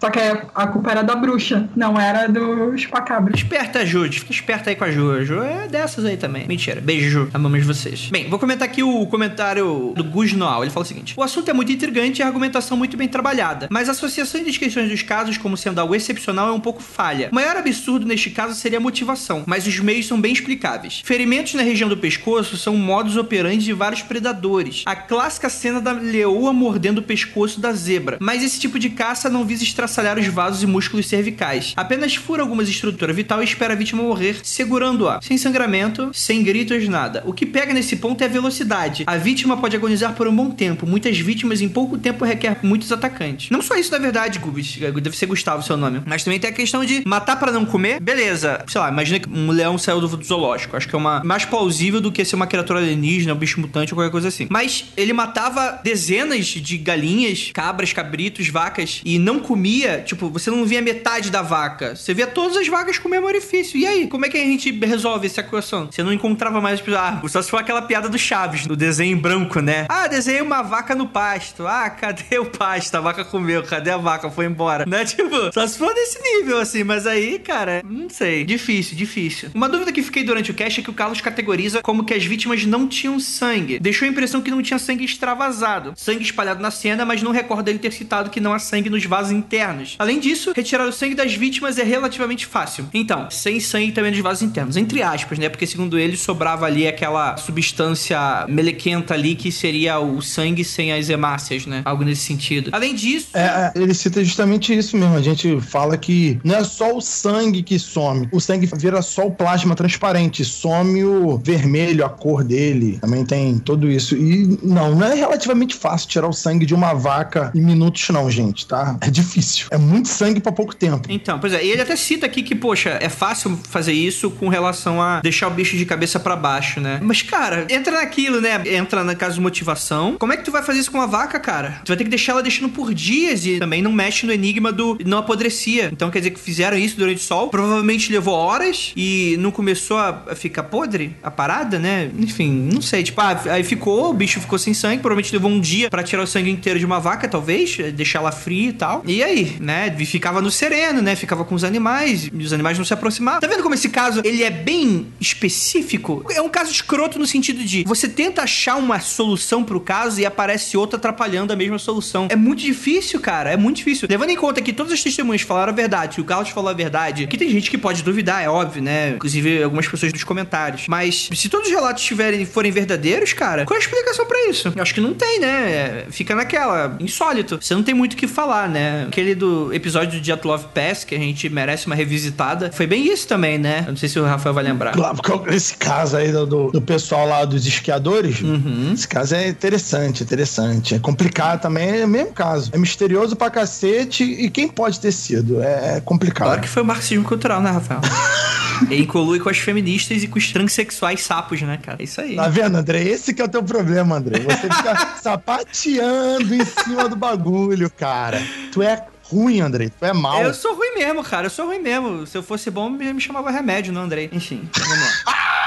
Só que a culpa era da bruxa, não era do chupacabra. Esperta, Ju. Fica esperta aí com a Ju. A Ju é dessas aí também. Mentira. Beijo, Ju. Amamos vocês. Bem, vou comentar aqui o comentário do Gus Noal. Ele fala o seguinte: O assunto é muito intrigante e a argumentação muito bem trabalhada, mas a associação e descrições dos casos como sendo algo excepcional é um pouco falha. O maior absurdo neste caso seria a motivação, mas os meios são bem explicáveis. Ferimentos na região do pescoço são modus operandi de vários predadores. A clássica cena da leoa mordendo o pescoço da zebra. Mas esse tipo de caça não visa estraçalhar os vasos e músculos cervicais. Apenas fura algumas estruturas vital e espera a vítima morrer, segurando-a. Sem sangramento, sem gritos, nada. O que pega nesse ponto é a velocidade. A vítima pode agonizar por um bom tempo. Muitas vítimas em pouco tempo requer muitos atacantes. Não só isso, na verdade, Gubis. Deve ser Gustavo seu nome. Mas também tem a questão de matar para não comer. Beleza. Sei lá, imagina que um leão saiu do zoológico. Acho que é uma mais plausível do que ser uma criatura alienígena, um bicho mutante ou qualquer coisa assim. Mas ele matava dezenas de galinhas, cabras, cabritos, vacas e não comia. Tipo, você não via metade da vaca. Você via todas as vacas com o mesmo orifício. E aí, como é que a gente resolve essa equação? Você não encontrava mais, tipo, ah, só se for aquela piada do Chaves, do desenho em branco, né? Ah, desenhei uma vaca no pasto. Ah, cadê o pasto? A vaca comeu. Cadê a vaca? Foi embora. Né? Tipo, só se for desse nível, assim. Mas aí, cara, não sei. Difícil, difícil. Uma dúvida que fiquei durante o cast é que o Carlos categoriza como que as vítimas não tinham sangue. Deixou a impressão que não tinha sangue extravasado. Sangue espalhado na cena, mas não recorda ele ter citado que não há sangue nos vasos internos. Além disso, retirar o sangue das vítimas é relativamente fácil. Então, sem sangue também nos vasos internos. Entre aspas, né? Porque segundo ele, sobrava ali aquela substância melequenta ali que seria o sangue sem as hemácias, né? Algo nesse sentido. Além disso. É, ele cita justamente isso mesmo. A gente fala que não é só o sangue que some. O sangue vira só o plasma transparente. Some o vermelho, a cor dele. Também tem tudo isso. E não, não é relativamente fácil tirar o sangue de uma vaca em minutos, não, gente, tá? É difícil. É muito sangue para pouco tempo. Então, pois é. E ele até cita aqui que, poxa, é fácil fazer isso com relação a deixar o bicho de cabeça para baixo, né? Mas, cara, entra naquilo, né? Entra na casa de motivação. Como é que tu vai fazer isso com uma vaca, cara? Tu vai ter que deixar ela deixando por dias e também não mexe no enigma do não apodrecia. Então quer dizer que fizeram isso durante o sol. Provavelmente levou horas e não começou a ficar podre a parada, né? Enfim, não sei. Tipo, ah, aí ficou, o bicho ficou sem sangue. Provavelmente levou um dia para tirar o sangue inteiro de uma vaca, talvez, deixar ela fria e tal. E aí, né? E ficava no sereno, né? Ficava com os animais e os animais não se aproximavam. Tá vendo como esse caso ele é bem específico? É um caso escroto no sentido de você tenta achar uma solução pro caso e aparece outra atrapalhando a mesma solução. É muito difícil, cara. É muito difícil. Levando em conta que todas as testemunhas falaram a verdade, que o Carlos falou a verdade, que tem gente que pode duvidar, é óbvio, né? Inclusive algumas pessoas dos comentários. Mas se todos os relatos tiverem, forem verdadeiros, cara, qual é a explicação para isso? Eu acho que não tem, né? Fica naquela, insólito. Você não tem muito o que falar, né? Aquele do episódio de Jet Love Pass, que a gente merece uma revisitada, foi bem isso também, né? Eu não sei se o Rafael vai lembrar. Claro, esse caso aí do, do pessoal lá dos esquiadores, Uhum. esse caso é interessante, interessante. É complicado também, é o mesmo caso. É misterioso pra cacete e quem pode ter sido? É complicado. Claro que foi o marxismo cultural, né, Rafael? Ele colui com as feministas e com os transexuais sapos, né, cara? É isso aí. Tá vendo, André? Esse que é o teu problema, André. Você fica sapateando em cima do bagulho, cara. Tu é ruim, André. Tu é mal. Eu sou ruim mesmo, cara. Eu sou ruim mesmo. Se eu fosse bom, me me chamava remédio, não, Andrei. Enfim, vamos lá.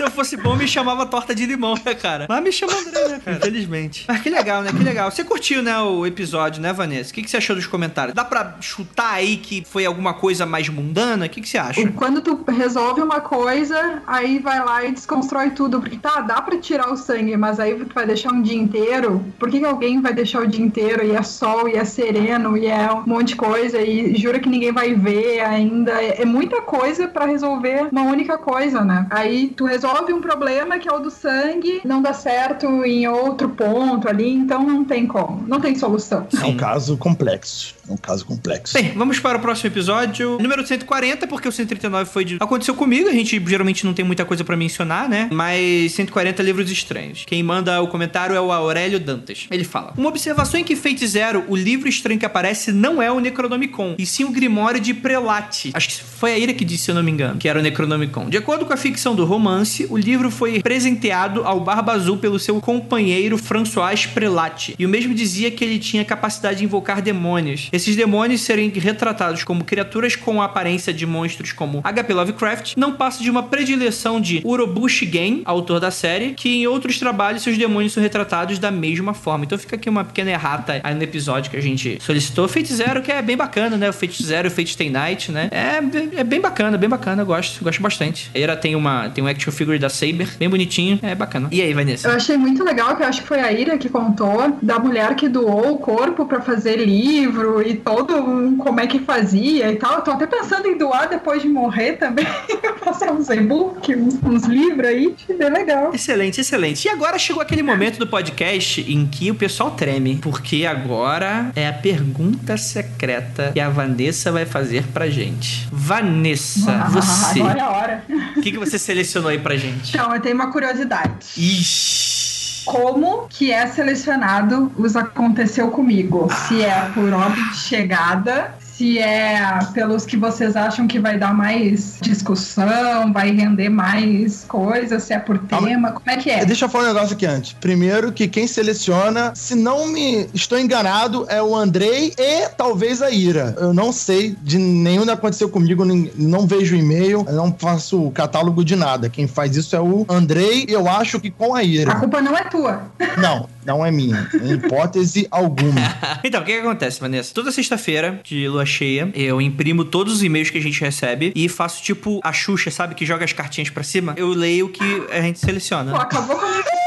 Se eu fosse bom, me chamava torta de limão, né, cara? Mas me chama André, né, cara? Infelizmente. Mas que legal, né? Que legal. Você curtiu, né, o episódio, né, Vanessa? O que, que você achou dos comentários? Dá pra chutar aí que foi alguma coisa mais mundana? O que, que você acha? Quando tu resolve uma coisa, aí vai lá e desconstrói tudo. Porque tá, dá pra tirar o sangue, mas aí tu vai deixar um dia inteiro. Por que, que alguém vai deixar o dia inteiro e é sol e é sereno e é um monte de coisa e jura que ninguém vai ver ainda? É, é muita coisa pra resolver uma única coisa, né? Aí tu resolve um problema que é o do sangue, não dá certo em outro ponto ali, então não tem como. Não tem solução. É um caso complexo. É um caso complexo. Bem, vamos para o próximo episódio, número 140, porque o 139 foi de. Aconteceu comigo, a gente geralmente não tem muita coisa pra mencionar, né? Mas 140 livros estranhos. Quem manda o comentário é o Aurélio Dantas. Ele fala: Uma observação em que Fate Zero, o livro estranho que aparece, não é o Necronomicon, e sim o Grimório de Prelate. Acho que foi a Ira que disse, se eu não me engano, que era o Necronomicon. De acordo com a ficção do romance, o livro foi presenteado ao Barba Azul pelo seu companheiro François Prelate. E o mesmo dizia que ele tinha capacidade de invocar demônios. Esses demônios serem retratados como criaturas com a aparência de monstros como H.P. Lovecraft não passa de uma predileção de Urobu Shigen, autor da série, que em outros trabalhos seus demônios são retratados da mesma forma. Então fica aqui uma pequena errata aí no episódio que a gente solicitou. Fate Zero, que é bem bacana, né? O Fate Zero e o Fate Stay Night, né? É, é bem bacana, bem bacana. Eu gosto, gosto bastante. Era tem uma tem um action figure da Saber, bem bonitinho. É bacana. E aí, Vanessa? Eu achei muito legal, que eu acho que foi a Ira que contou, da mulher que doou o corpo pra fazer livro e todo um como é que fazia e tal. Eu tô até pensando em doar depois de morrer também. Passar uns e-book, uns, uns livros aí. Bem legal. Excelente, excelente. E agora chegou aquele momento do podcast em que o pessoal treme, porque agora é a pergunta secreta que a Vanessa vai fazer pra gente. Vanessa, você, Agora é a hora. o que, que você selecionou aí pra gente? Então, eu tenho uma curiosidade. Ixi. Como que é selecionado os aconteceu comigo? Se é por ordem de chegada, se é pelos que vocês acham que vai dar mais discussão, vai render mais coisas, se é por tema, como é que é? Deixa eu falar um negócio aqui antes. Primeiro, que quem seleciona, se não me estou enganado, é o Andrei e talvez a Ira. Eu não sei de nenhum que aconteceu comigo, não vejo e-mail, não faço catálogo de nada. Quem faz isso é o Andrei, eu acho que com a A Ira. culpa não é tua. Não, não é minha, em hipótese alguma. Então, o que, que acontece, Vanessa? Toda sexta-feira de lua cheia, eu imprimo todos os e-mails que a gente recebe e faço tipo a Xuxa, sabe? Que joga as cartinhas pra cima. Eu leio o que a gente seleciona. Pô, acabou com a minha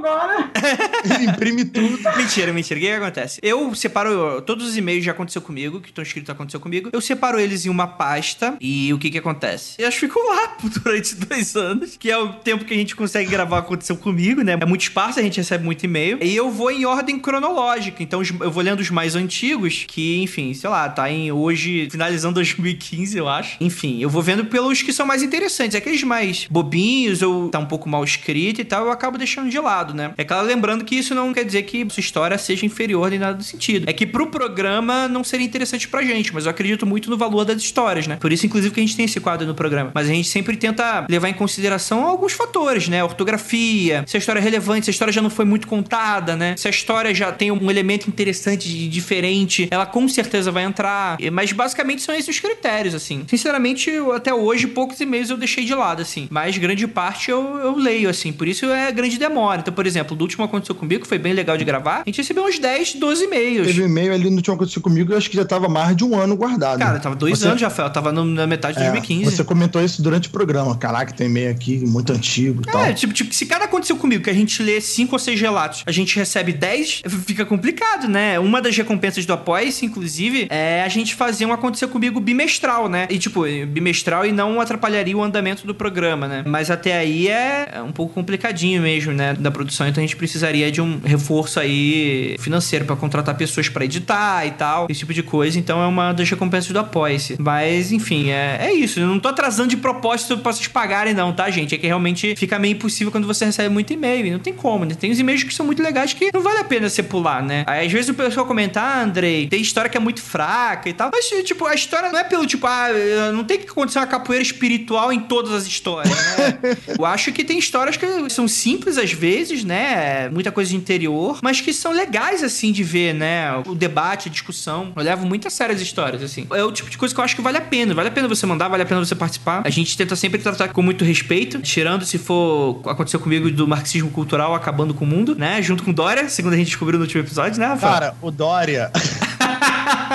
agora. Imprime tudo. Mentira, mentira. O que, que acontece? Eu separo todos os e-mails que já aconteceu comigo, que estão escritos aconteceu comigo. Eu separo eles em uma pasta e o que que acontece? Elas ficam lá durante dois anos, que é o tempo que a gente consegue gravar aconteceu comigo, né? É muito espaço, a gente recebe muito e-mail. E eu vou em ordem cronológica. Então eu vou lendo os mais antigos, que, enfim, sei lá, tá em hoje, finalizando 2015, eu acho. Enfim, eu vou vendo pelos que são mais interessantes. Aqueles mais bobinhos ou tá um pouco mal escrito e tal, eu acabo deixando de lado, né? É claro, lembrando que isso não quer dizer que sua história seja inferior em nada do sentido. É que pro programa não seria interessante pra gente, mas eu acredito muito no valor das histórias, né? Por isso, inclusive, que a gente tem esse quadro no programa. Mas a gente sempre tenta levar em consideração alguns fatores, né? Ortografia, se a história é relevante, se a história já não foi muito contada, né? Se a história já tem um elemento interessante e diferente, ela com certeza vai entrar. Mas basicamente são esses os critérios, assim. Sinceramente, até hoje, poucos e-mails eu deixei de lado, assim. Mas grande parte eu, eu leio, assim. Por isso é grande demora. Então, por exemplo, do último aconteceu comigo, que foi bem legal de gravar, a gente recebeu uns 10, 12 e-mails. Teve um e-mail ali no Tinha Acontecido Comigo, eu acho que já tava mais de um ano guardado. Cara, tava dois Você- anos já, Fel. Tava no- na metade de É, 2015. Você comentou isso durante o programa. Caraca, tem e-mail aqui muito antigo e tal. É, tipo, tipo, se cada aconteceu comigo que a gente lê cinco ou seis relatos, a gente recebe 10, fica complicado, né? Uma das recompensas do Apoia-se, inclusive, é a gente fazer um aconteceu comigo bimestral, né? E, tipo, bimestral e não atrapalharia o andamento do programa, né? Mas até aí é um pouco complicadinho mesmo, né? Da produção, então a gente precisaria de um reforço aí financeiro pra contratar pessoas pra editar e tal, esse tipo de coisa. Então é uma das recompensas do Apoia-se. Mas, enfim, é, é isso. Eu não tô atrasando de propósito pra vocês pagarem, não, tá, gente? É que realmente fica meio impossível quando você recebe muito e-mail. e Não tem como, né? Tem uns e-mails que são muito legais que não vale a pena você pular, né? Aí às vezes o pessoal comenta, ah, Andrei, tem história que é muito fraca e tal. Mas, tipo, a história não é pelo tipo, ah, não tem que acontecer uma capoeira espiritual em todas as histórias, né? Eu acho que tem histórias que são simples às vezes, né? Muita coisa coisa de interior, mas que são legais, assim, de ver, né? O debate, a discussão. Eu levo muito a sério as histórias, assim. É o tipo de coisa que eu acho que vale a pena. Vale a pena você mandar, vale a pena você participar. A gente tenta sempre tratar com muito respeito, tirando se for aconteceu comigo do marxismo cultural acabando com o mundo, né? Junto com Dória, segundo a gente descobriu no último episódio, né, Rafael? Cara, o Dória.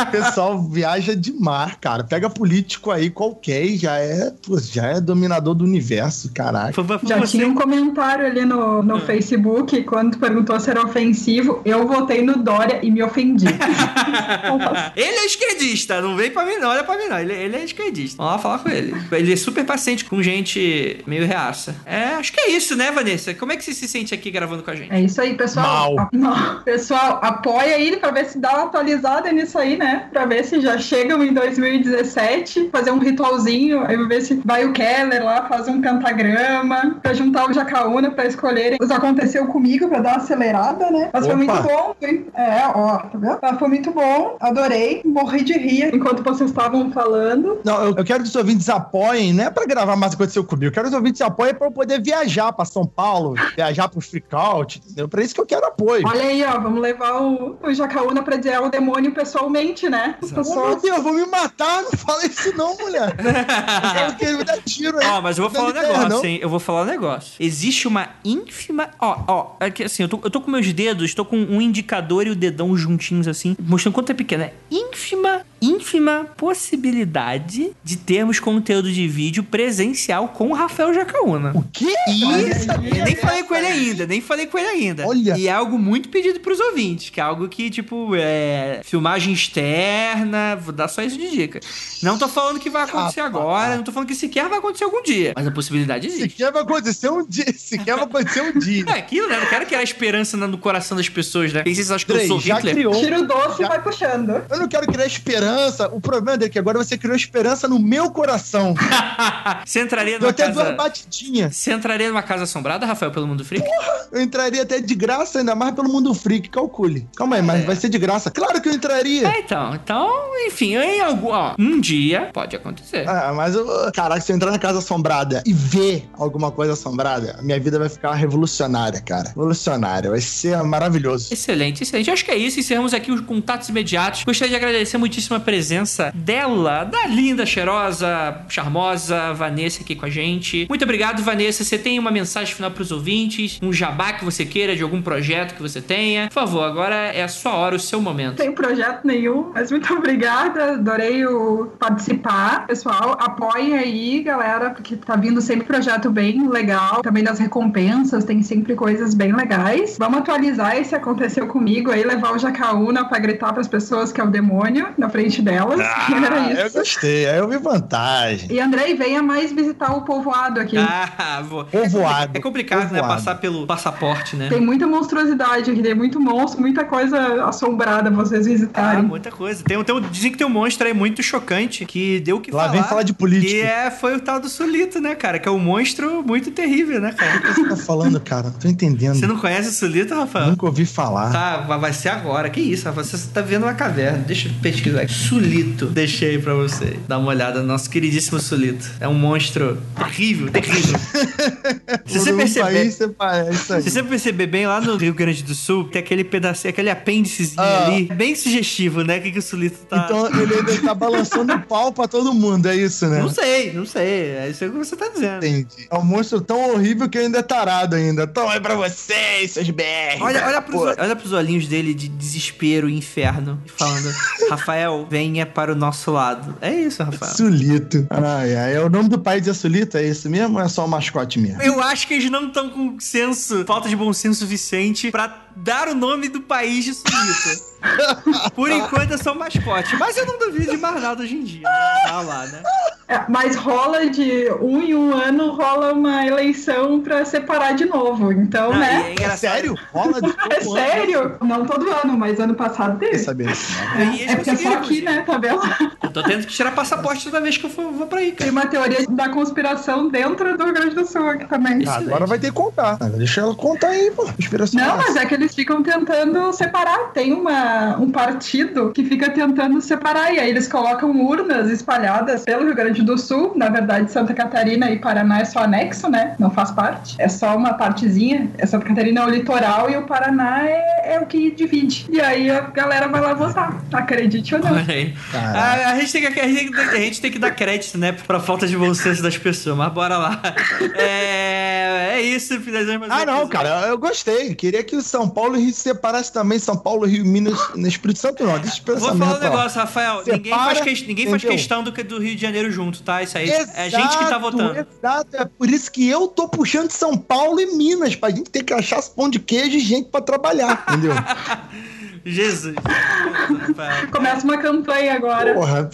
O pessoal viaja demais, cara. Pega político aí qualquer e já é, pô, já é dominador do universo, caraca. Foi- foi Já você- tinha um comentário ali no, no Facebook quando perguntou se era ofensivo. Eu votei no Dória e me ofendi. ele é esquerdista, não vem pra mim não, olha pra mim não. Ele, ele é esquerdista. Vamos lá falar com ele. Ele é super paciente com gente meio reaça. É, acho que é isso, né, Vanessa? Como é que você se sente aqui gravando com a gente? É isso aí, pessoal. Mal. Pessoal, apoia aí pra ver se dá uma atualizada nisso aí, né? Pra ver se já chegam em 2017, fazer um ritualzinho, aí ver se vai o Keller lá, faz um pentagrama, pra juntar o Jacaúna pra escolherem os aconteceu comigo, pra dar uma acelerada, né? Mas foi Opa. muito bom. hein? É, ó, tá vendo? Mas foi muito bom, adorei, morri de rir enquanto vocês estavam falando. Não, eu, eu quero que os ouvintes apoiem, não é pra gravar mais o que aconteceu comigo. Eu quero que os ouvintes apoiem pra eu poder viajar pra São Paulo, viajar pro Freakout, entendeu? Pra isso que eu quero apoio. Olha aí, ó, vamos levar o, o Jacaúna pra dizer ao demônio pessoalmente, né? As Oh, meu Deus, vou me matar, não fala isso não, mulher. Eu quero que ele me dê tiro aí. Ó, mas eu vou falar um negócio, não. hein? Eu vou falar um negócio. Existe uma ínfima. Ó, ó, é que assim, eu tô, eu tô com meus dedos, tô com um indicador e o dedão juntinhos assim, mostrando quanto é pequeno. É ínfima, ínfima possibilidade de termos conteúdo de vídeo presencial com o Rafael Jacaúna. O quê? Eu nem falei com ele ainda, nem falei com ele ainda. Olha. E é algo muito pedido pros ouvintes, que é algo que, tipo, é. Filmagem externa, vou dar só isso de dica. Não tô falando que vai acontecer Rapaz. agora, não tô falando que sequer vai acontecer algum dia. Mas a possibilidade existe. Sequer vai acontecer um dia. Sequer vai acontecer um dia. É aquilo, né? Não quero criar esperança no coração das pessoas, né? Quem vocês acham que eu Três, sou já Hitler? criou. tira o doce Já- e vai puxando. Eu não quero criar esperança. O problema dele é que agora você criou esperança no meu coração. Você entraria Eu numa até duas casa. batidinhas. Você entraria numa casa assombrada, Rafael, pelo mundo freak? Eu entraria até de graça, ainda mais pelo mundo freak. Calcule. Calma aí, mas É. vai ser de graça. Claro que eu entraria. É, então. Então, enfim, em algum. Ó, um dia pode acontecer. Ah, mas eu. Caraca, se eu entrar na casa assombrada e ver alguma coisa assombrada, minha vida vai ficar revolucionária, cara. Revolucionária. Vai ser maravilhoso. Excelente, excelente. Acho que é isso. Encerramos aqui os contatos imediatos. Gostaria de agradecer muitíssimo a presença dela, da linda, cheirosa, charmosa Vanessa aqui com a gente. Muito obrigado, Vanessa. Você tem uma mensagem final pros ouvintes? Um jabá que você queira de algum projeto que você tenha? Por favor, agora é a sua hora, o seu momento. Não tenho projeto nenhum, mas muito obrigada. Adorei o participar. Pessoal, apoiem aí, galera, porque tá vindo sempre projeto bem legal. Também das recompensas, tem sempre coisas bem legais. Vamos atualizar esse aconteceu comigo aí, levar o Jacaúna pra gritar pras pessoas que é o demônio na frente delas. Era Ah, eu isso. gostei. Aí eu vi vantagem. E Andrei, venha mais visitar o povoado aqui. Ah, vou. Povoado. É complicado, né? Povoado. Passar pelo passaporte, né? Tem muita monstruosidade aqui, tem muito monstro, muita coisa assombrada pra vocês Ah, visitarem. muita coisa. Tem, tem, dizem que tem um monstro aí muito chocante que deu o que Lá falar. vem falar de E política. é, foi o tal do Sulito, né, cara? Que é um monstro muito terrível, né, cara? O que você tá falando, cara? Não tô entendendo. Você não conhece o Sulito, Rafael? Nunca ouvi falar. Tá, vai- vai ser agora. Que isso, Rafael? Você tá vendo uma caverna. Deixa eu pesquisar aqui. Sulito. Deixei aí pra você. Dá uma olhada no nosso queridíssimo Sulito. É um monstro terrível, terrível. Se você perceber... país, você faz- é. Se você perceber bem lá no Rio Grande do Sul, tem aquele pedacinho, aquele apêndicezinho Ah. ali, bem sugestivo, né? Que, que o Sulito tá. Então ele ainda tá balançando o pau pra todo mundo, é isso, né? Não sei, não sei. É isso que você tá dizendo. Entendi. É um monstro tão horrível que ainda é tarado ainda. Toma aí pra vocês, seus BR. Olha, olha, pros, olha pros olhinhos dele de desespero e inferno, falando: Rafael, venha para o nosso lado. É isso, Rafael. Sulito. Ai, ai. É o nome do país é Sulito, é isso mesmo ou é só o mascote mesmo? Eu acho que eles não estão com senso, falta de bom senso suficiente pra dar o nome do país de Sulita. Por enquanto é só um mascote. Mas eu não duvido de mais nada hoje em dia. Né? Tá lá, né? É, mas rola de um em um ano, rola uma eleição pra separar de novo. Então, Não, e né? é É sério? Rola de É todo ano? sério? Não todo ano, mas ano passado teve. saber isso. E eles É porque é só aqui, né? Vendo? Eu tô tendo que tirar passaporte toda vez que eu for, vou pra aí, Tem cara. uma teoria da conspiração dentro do Rio Grande do Sul aqui também. Ah, agora vai ter que contar. Ah, Deixa ela contar aí, pô. Inspiração. Não, mas é que eles ficam tentando separar. Tem uma uma, um partido que fica tentando separar. E aí eles colocam urnas espalhadas pelo Rio Grande do Sul. Na verdade, Santa Catarina e Paraná é só anexo, né? Não faz parte. É só uma partezinha. É Santa Catarina é o litoral e o Paraná é, é o que divide. E aí a galera vai lá votar. Acredite ou não. Olha aí. A, a gente tem que, a, gente, a gente tem que dar crédito, né? Pra falta de bom senso das pessoas. Mas bora lá. É, é isso, finalizamos Ah, não, cara, eu gostei. Queria que o São Paulo se separasse também. São Paulo, Rio, Minas, no Espírito Santo não. Deixa eu Vou falar um negócio, Rafael. ninguém Separa, faz, que- ninguém faz questão do, que- do Rio de Janeiro junto, tá? Isso aí é a gente que tá votando. Exato, é por isso que eu tô puxando São Paulo e Minas, pra gente ter que achar pão de queijo e gente pra trabalhar, entendeu? Jesus. Começa uma campanha agora. Porra,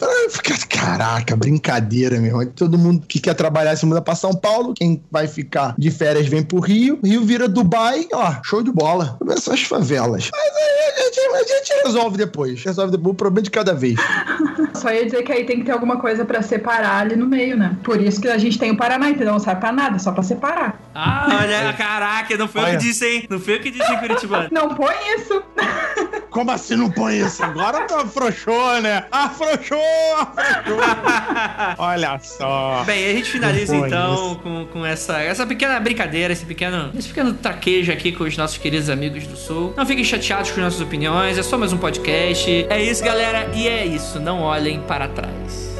caraca, brincadeira, meu irmão. Todo mundo que quer trabalhar se muda pra São Paulo, quem vai ficar de férias vem pro Rio, Rio vira Dubai, ó, show de bola. Começam as favelas. Mas aí a gente, a gente resolve depois. Resolve depois, o problema de cada vez. Só ia dizer que aí tem que ter alguma coisa pra separar ali no meio, né? Por isso que a gente tem o Paraná, entendeu? Não serve pra nada, só pra separar. Ah, olha, caraca, não foi eu Olha. que disse, hein? Não foi eu que disse em Curitibano. Não põe isso. Como assim não põe isso? Agora tu afrouxou, né? Afrouxou, afrouxou. Olha só. Bem, a gente finaliza então com, com essa, essa pequena brincadeira, esse pequeno, esse pequeno traquejo aqui com os nossos queridos amigos do Sul. Não fiquem chateados com nossas opiniões, é só mais um podcast. É isso, galera, e é isso. Não olhem para trás.